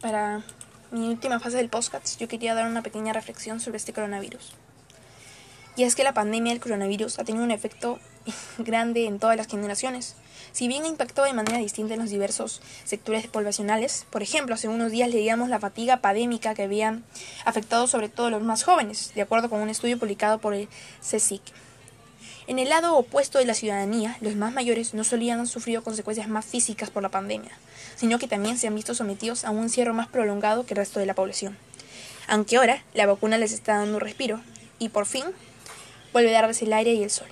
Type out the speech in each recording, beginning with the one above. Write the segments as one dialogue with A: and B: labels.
A: para mi última fase del podcast, yo quería dar una pequeña reflexión sobre este coronavirus. Y es que la pandemia del coronavirus ha tenido un efecto grande en todas las generaciones. Si bien ha impactado de manera distinta en los diversos sectores poblacionales, por ejemplo, hace unos días leíamos la fatiga pandémica que había afectado sobre todo a los más jóvenes, de acuerdo con un estudio publicado por el CSIC. En el lado opuesto de la ciudadanía, los más mayores no solían han sufrido consecuencias más físicas por la pandemia, sino que también se han visto sometidos a un encierro más prolongado que el resto de la población. Aunque ahora la vacuna les está dando un respiro, y por fin vuelve a darles el aire y el sol.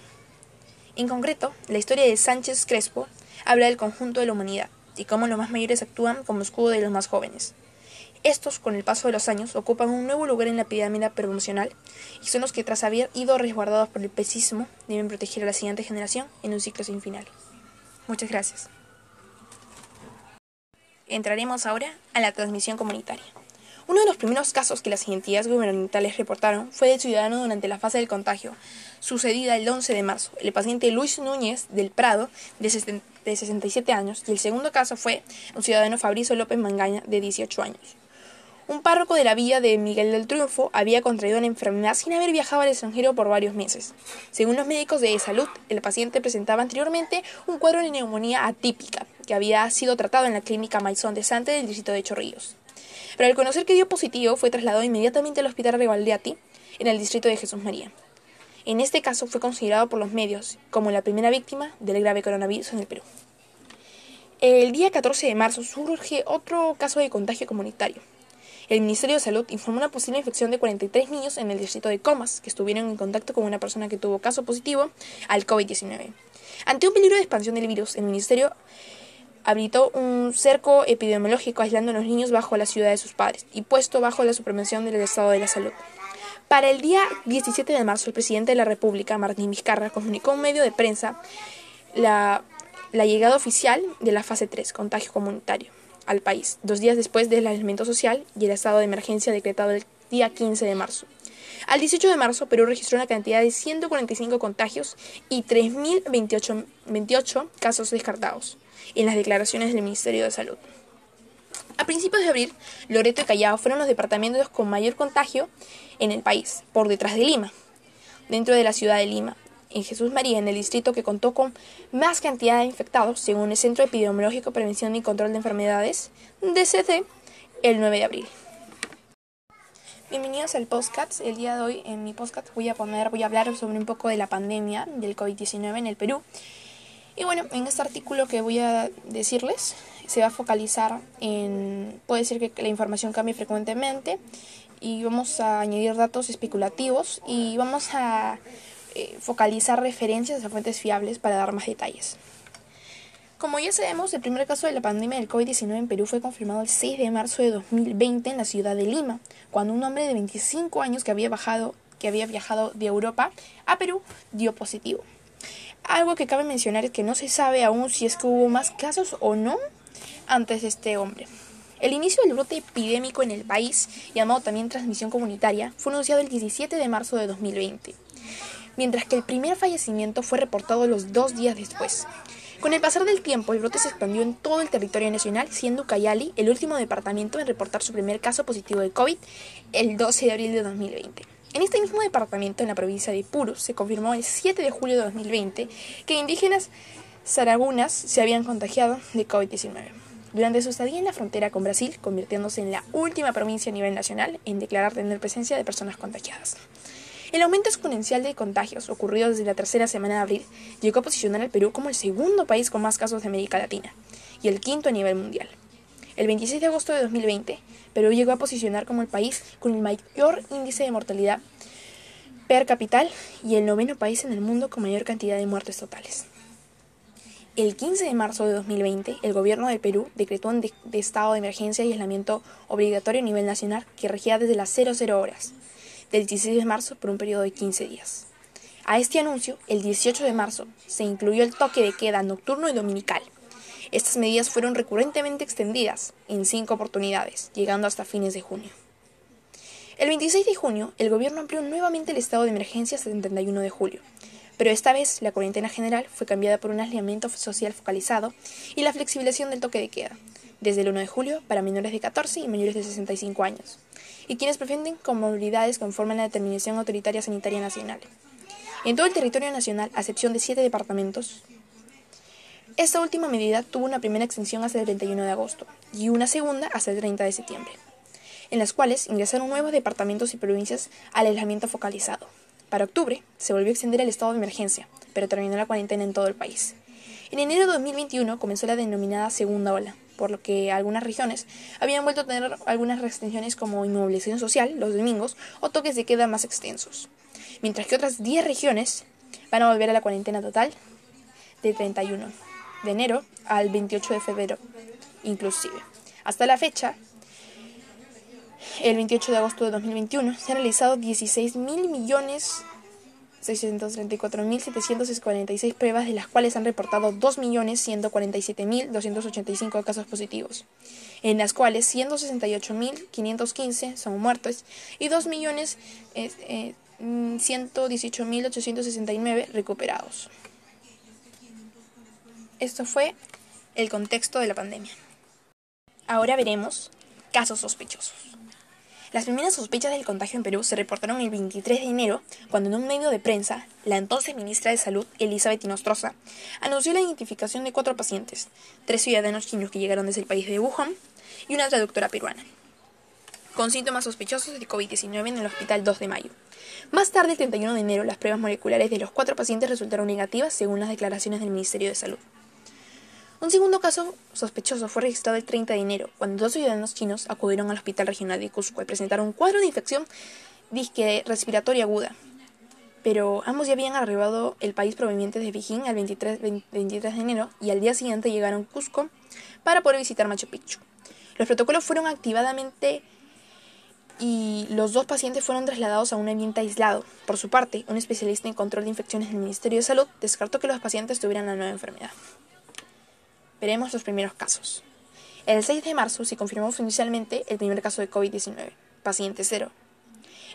A: En concreto, la historia de Sánchez Crespo habla del conjunto de la humanidad y cómo los más mayores actúan como escudo de los más jóvenes. Estos, con el paso de los años, ocupan un nuevo lugar en la pirámide promocional y son los que, tras haber ido resguardados por el pesismo, deben proteger a la siguiente generación en un ciclo sin final. Muchas gracias. Entraremos ahora a la transmisión comunitaria. Uno de los primeros casos que las entidades gubernamentales reportaron fue del ciudadano durante la fase del contagio, sucedida el 11 de marzo. El paciente Luis Núñez del Prado, de 67 años, y el segundo caso fue un ciudadano Fabrizio López Mangaña, de 18 años. Un párroco de la villa de Miguel del Triunfo había contraído la enfermedad sin haber viajado al extranjero por varios meses. Según los médicos de salud, el paciente presentaba anteriormente un cuadro de neumonía atípica, que había sido tratado en la clínica Maizón de Sante del distrito de Chorrillos. Pero al conocer que dio positivo, fue trasladado inmediatamente al hospital Revaldeati, en el distrito de Jesús María. En este caso fue considerado por los medios como la primera víctima del grave coronavirus en el Perú. El día 14 de marzo surge otro caso de contagio comunitario, el Ministerio de Salud informó una posible infección de 43 niños en el distrito de Comas que estuvieron en contacto con una persona que tuvo caso positivo al COVID-19. Ante un peligro de expansión del virus, el Ministerio habilitó un cerco epidemiológico aislando a los niños bajo la ciudad de sus padres y puesto bajo la supresión del Estado de la Salud. Para el día 17 de marzo, el presidente de la República, Martín Vizcarra, comunicó a un medio de prensa la, la llegada oficial de la fase 3, contagio comunitario al país, dos días después del aislamiento social y el estado de emergencia decretado el día 15 de marzo. Al 18 de marzo, Perú registró una cantidad de 145 contagios y 3.028 casos descartados, en las declaraciones del Ministerio de Salud. A principios de abril, Loreto y Callao fueron los departamentos con mayor contagio en el país, por detrás de Lima. Dentro de la ciudad de Lima, en Jesús María, en el distrito que contó con más cantidad de infectados, según el Centro Epidemiológico, Prevención y Control de Enfermedades, DCT, el 9 de abril. Bienvenidos al podcast. El día de hoy en mi podcast voy a poner, voy a hablar sobre un poco de la pandemia del COVID-19 en el Perú. Y bueno, en este artículo que voy a decirles se va a focalizar en, puede ser que la información cambie frecuentemente y vamos a añadir datos especulativos y vamos a eh, focalizar referencias a fuentes fiables para dar más detalles. Como ya sabemos, el primer caso de la pandemia del COVID-19 en Perú fue confirmado el 6 de marzo de 2020 en la ciudad de Lima, cuando un hombre de 25 años que había, bajado, que había viajado de Europa a Perú dio positivo. Algo que cabe mencionar es que no se sabe aún si es que hubo más casos o no antes de este hombre. El inicio del brote epidémico en el país, llamado también transmisión comunitaria, fue anunciado el 17 de marzo de 2020 mientras que el primer fallecimiento fue reportado los dos días después. Con el pasar del tiempo, el brote se expandió en todo el territorio nacional, siendo Ucayali el último departamento en reportar su primer caso positivo de COVID el 12 de abril de 2020. En este mismo departamento, en la provincia de Purus, se confirmó el 7 de julio de 2020 que indígenas saragunas se habían contagiado de COVID-19 durante su estadía en la frontera con Brasil, convirtiéndose en la última provincia a nivel nacional en declarar tener presencia de personas contagiadas. El aumento exponencial de contagios ocurrido desde la tercera semana de abril llegó a posicionar al Perú como el segundo país con más casos de América Latina y el quinto a nivel mundial. El 26 de agosto de 2020, Perú llegó a posicionar como el país con el mayor índice de mortalidad per capital y el noveno país en el mundo con mayor cantidad de muertes totales. El 15 de marzo de 2020, el gobierno del Perú decretó un estado de emergencia y aislamiento obligatorio a nivel nacional que regía desde las 00 horas del 16 de marzo por un periodo de 15 días. A este anuncio, el 18 de marzo, se incluyó el toque de queda nocturno y dominical. Estas medidas fueron recurrentemente extendidas en cinco oportunidades, llegando hasta fines de junio. El 26 de junio, el gobierno amplió nuevamente el estado de emergencia hasta el 31 de julio, pero esta vez la cuarentena general fue cambiada por un aislamiento social focalizado y la flexibilización del toque de queda, desde el 1 de julio para menores de 14 y mayores de 65 años, y quienes presenten comorbilidades conforme a la determinación autoritaria sanitaria nacional. En todo el territorio nacional, a excepción de siete departamentos, esta última medida tuvo una primera extensión hasta el 31 de agosto y una segunda hasta el 30 de septiembre, en las cuales ingresaron nuevos departamentos y provincias al aislamiento focalizado. Para octubre se volvió a extender el estado de emergencia, pero terminó la cuarentena en todo el país. En enero de 2021 comenzó la denominada segunda ola, por lo que algunas regiones habían vuelto a tener algunas restricciones como inmovilización social los domingos o toques de queda más extensos, mientras que otras 10 regiones van a volver a la cuarentena total de 31 de enero al 28 de febrero, inclusive. Hasta la fecha, el 28 de agosto de 2021, se han realizado 16 mil millones 634.746 pruebas, de las cuales han reportado 2.147.285 casos positivos, en las cuales 168.515 son muertos y 2.118.869 eh, recuperados. Esto fue el contexto de la pandemia. Ahora veremos casos sospechosos. Las primeras sospechas del contagio en Perú se reportaron el 23 de enero, cuando en un medio de prensa, la entonces ministra de Salud, Elizabeth Inostroza, anunció la identificación de cuatro pacientes, tres ciudadanos chinos que llegaron desde el país de Wuhan y una traductora peruana, con síntomas sospechosos de COVID-19 en el hospital 2 de mayo. Más tarde, el 31 de enero, las pruebas moleculares de los cuatro pacientes resultaron negativas según las declaraciones del Ministerio de Salud. Un segundo caso sospechoso fue registrado el 30 de enero, cuando dos ciudadanos chinos acudieron al Hospital Regional de Cusco y presentaron un cuadro de infección disque respiratoria aguda. Pero ambos ya habían arribado el país provenientes de Beijing el 23, 23 de enero y al día siguiente llegaron a Cusco para poder visitar Machu Picchu. Los protocolos fueron activadamente y los dos pacientes fueron trasladados a un ambiente aislado. Por su parte, un especialista en control de infecciones del Ministerio de Salud descartó que los pacientes tuvieran la nueva enfermedad. Veremos los primeros casos. El 6 de marzo se confirmó oficialmente el primer caso de COVID-19, paciente cero.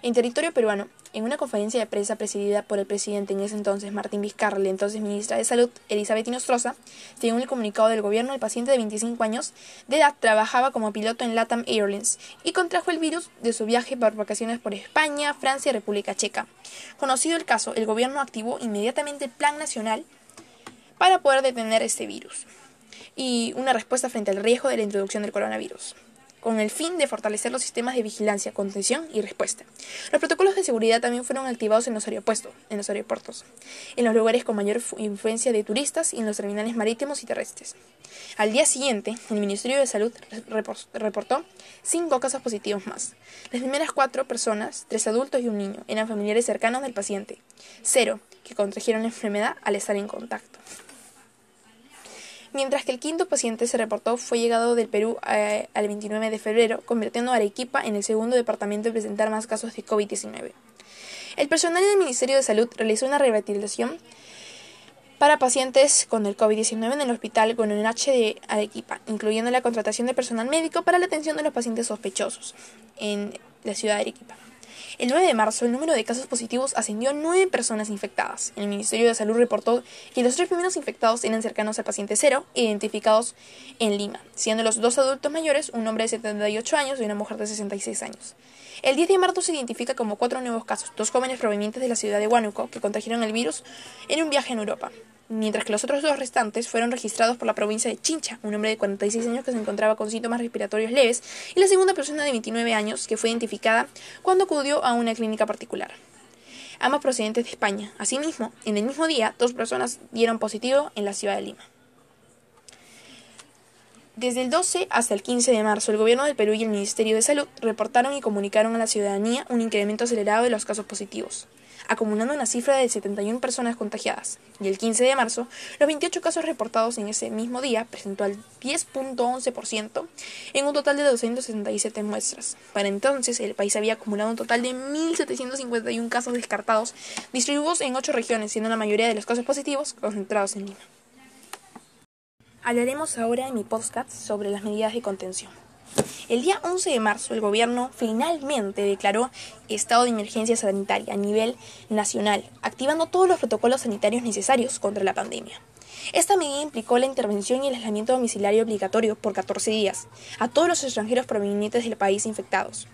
A: En territorio peruano, en una conferencia de prensa presidida por el presidente en ese entonces Martín Vizcarra y entonces ministra de Salud Elizabeth Inostroza, según el comunicado del gobierno, el paciente de 25 años de edad trabajaba como piloto en LATAM Airlines y contrajo el virus de su viaje por vacaciones por España, Francia y República Checa. Conocido el caso, el gobierno activó inmediatamente el Plan Nacional para poder detener este virus y una respuesta frente al riesgo de la introducción del coronavirus, con el fin de fortalecer los sistemas de vigilancia, contención y respuesta. Los protocolos de seguridad también fueron activados en los en los aeropuertos, en los lugares con mayor influencia de turistas y en los terminales marítimos y terrestres. Al día siguiente, el Ministerio de Salud reportó cinco casos positivos más. Las primeras cuatro personas, tres adultos y un niño, eran familiares cercanos del paciente. Cero, que contrajeron la enfermedad al estar en contacto mientras que el quinto paciente se reportó fue llegado del Perú eh, al 29 de febrero, convirtiendo a Arequipa en el segundo departamento en presentar más casos de COVID-19. El personal del Ministerio de Salud realizó una revitalización para pacientes con el COVID-19 en el hospital H de Arequipa, incluyendo la contratación de personal médico para la atención de los pacientes sospechosos en la ciudad de Arequipa. El 9 de marzo, el número de casos positivos ascendió a 9 personas infectadas. El Ministerio de Salud reportó que los tres primeros infectados eran cercanos al paciente cero, identificados en Lima, siendo los dos adultos mayores un hombre de 78 años y una mujer de 66 años. El 10 de marzo se identifica como cuatro nuevos casos, dos jóvenes provenientes de la ciudad de Huánuco que contrajeron el virus en un viaje en Europa mientras que los otros dos restantes fueron registrados por la provincia de Chincha, un hombre de 46 años que se encontraba con síntomas respiratorios leves, y la segunda persona de 29 años que fue identificada cuando acudió a una clínica particular. Ambos procedentes de España. Asimismo, en el mismo día, dos personas dieron positivo en la ciudad de Lima. Desde el 12 hasta el 15 de marzo, el Gobierno del Perú y el Ministerio de Salud reportaron y comunicaron a la ciudadanía un incremento acelerado de los casos positivos acumulando una cifra de 71 personas contagiadas. Y el 15 de marzo, los 28 casos reportados en ese mismo día presentó al 10.11% en un total de 267 muestras. Para entonces, el país había acumulado un total de 1.751 casos descartados, distribuidos en 8 regiones, siendo la mayoría de los casos positivos concentrados en Lima. Hablaremos ahora en mi podcast sobre las medidas de contención. El día 11 de marzo, el gobierno finalmente declaró estado de emergencia sanitaria a nivel nacional, activando todos los protocolos sanitarios necesarios contra la pandemia. Esta medida implicó la intervención y el aislamiento domiciliario obligatorio por 14 días a todos los extranjeros provenientes del país infectados,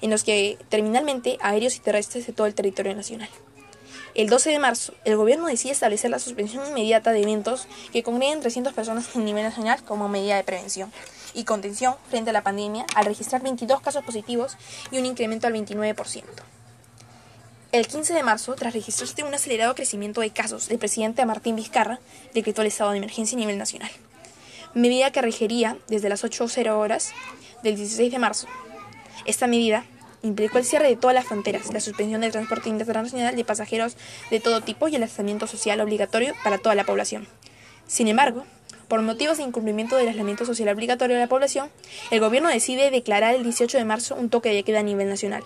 A: en los que terminalmente aéreos y terrestres de todo el territorio nacional. El 12 de marzo, el gobierno decide establecer la suspensión inmediata de eventos que congreguen 300 personas a nivel nacional como medida de prevención y contención frente a la pandemia al registrar 22 casos positivos y un incremento al 29%. El 15 de marzo, tras registrarse un acelerado crecimiento de casos, el presidente Martín Vizcarra decretó el estado de emergencia a nivel nacional, medida que regería desde las 8.00 horas del 16 de marzo. Esta medida implicó el cierre de todas las fronteras, la suspensión del transporte internacional de pasajeros de todo tipo y el aislamiento social obligatorio para toda la población. Sin embargo, por motivos de incumplimiento del aislamiento social obligatorio de la población, el gobierno decide declarar el 18 de marzo un toque de queda a nivel nacional,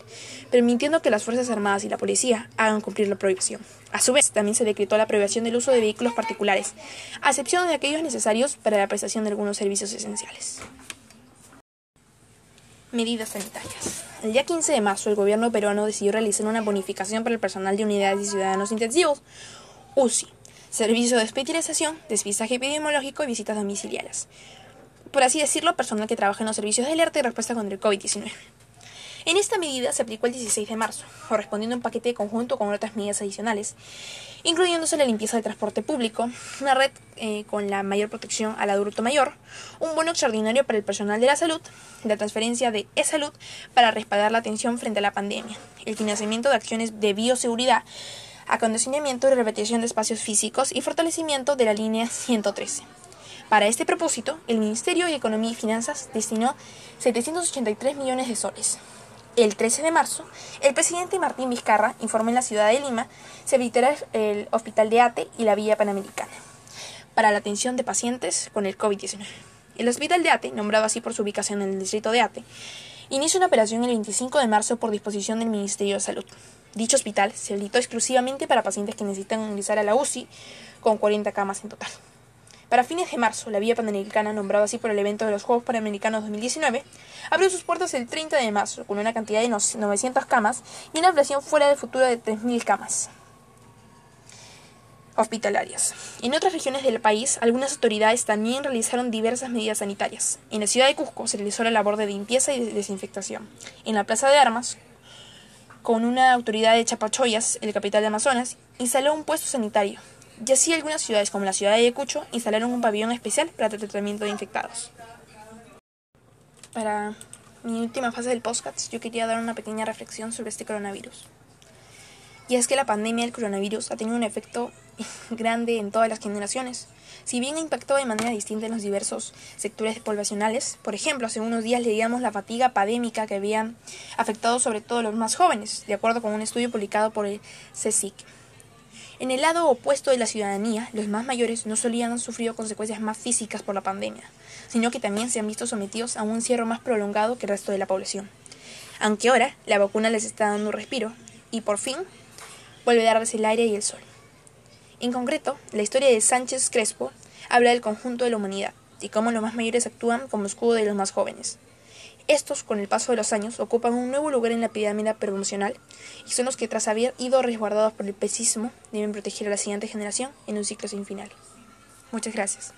A: permitiendo que las Fuerzas Armadas y la policía hagan cumplir la prohibición. A su vez, también se decretó la prohibición del uso de vehículos particulares, a excepción de aquellos necesarios para la prestación de algunos servicios esenciales. Medidas sanitarias. El día 15 de marzo, el gobierno peruano decidió realizar una bonificación para el personal de unidades y ciudadanos intensivos, UCI, servicio de hospitalización, despistaje epidemiológico y visitas domiciliarias. Por así decirlo, personal que trabaja en los servicios de alerta y respuesta contra el COVID-19. En esta medida se aplicó el 16 de marzo, correspondiendo a un paquete conjunto con otras medidas adicionales, incluyéndose la limpieza del transporte público, una red eh, con la mayor protección al adulto mayor, un bono extraordinario para el personal de la salud, la transferencia de e-salud para respaldar la atención frente a la pandemia, el financiamiento de acciones de bioseguridad, acondicionamiento y repetición de espacios físicos y fortalecimiento de la línea 113. Para este propósito, el Ministerio de Economía y Finanzas destinó 783 millones de soles. El 13 de marzo, el presidente Martín Vizcarra informó en la ciudad de Lima se habilitará el Hospital de Ate y la Villa Panamericana para la atención de pacientes con el COVID-19. El Hospital de Ate, nombrado así por su ubicación en el distrito de Ate, inicia una operación el 25 de marzo por disposición del Ministerio de Salud. Dicho hospital se habilitó exclusivamente para pacientes que necesitan ingresar a la UCI, con 40 camas en total. Para fines de marzo, la Vía Panamericana, nombrada así por el evento de los Juegos Panamericanos 2019, abrió sus puertas el 30 de marzo con una cantidad de 900 camas y una ampliación fuera de futuro de 3.000 camas hospitalarias. En otras regiones del país, algunas autoridades también realizaron diversas medidas sanitarias. En la ciudad de Cusco se realizó la labor de limpieza y desinfectación. En la Plaza de Armas, con una autoridad de Chapachoyas, el capital de Amazonas, instaló un puesto sanitario. Y así algunas ciudades, como la ciudad de Ayacucho, instalaron un pabellón especial para el tratamiento de infectados. Para mi última fase del podcast, yo quería dar una pequeña reflexión sobre este coronavirus. Y es que la pandemia del coronavirus ha tenido un efecto grande en todas las generaciones. Si bien ha impactado de manera distinta en los diversos sectores poblacionales, por ejemplo, hace unos días leíamos la fatiga pandémica que había afectado sobre todo a los más jóvenes, de acuerdo con un estudio publicado por el CSIC. En el lado opuesto de la ciudadanía, los más mayores no solían han sufrido consecuencias más físicas por la pandemia, sino que también se han visto sometidos a un encierro más prolongado que el resto de la población. Aunque ahora la vacuna les está dando un respiro y por fin vuelve a darles el aire y el sol. En concreto, la historia de Sánchez Crespo habla del conjunto de la humanidad y cómo los más mayores actúan como escudo de los más jóvenes. Estos, con el paso de los años, ocupan un nuevo lugar en la pirámide promocional y son los que, tras haber ido resguardados por el pesismo, deben proteger a la siguiente generación en un ciclo sin final. Muchas gracias.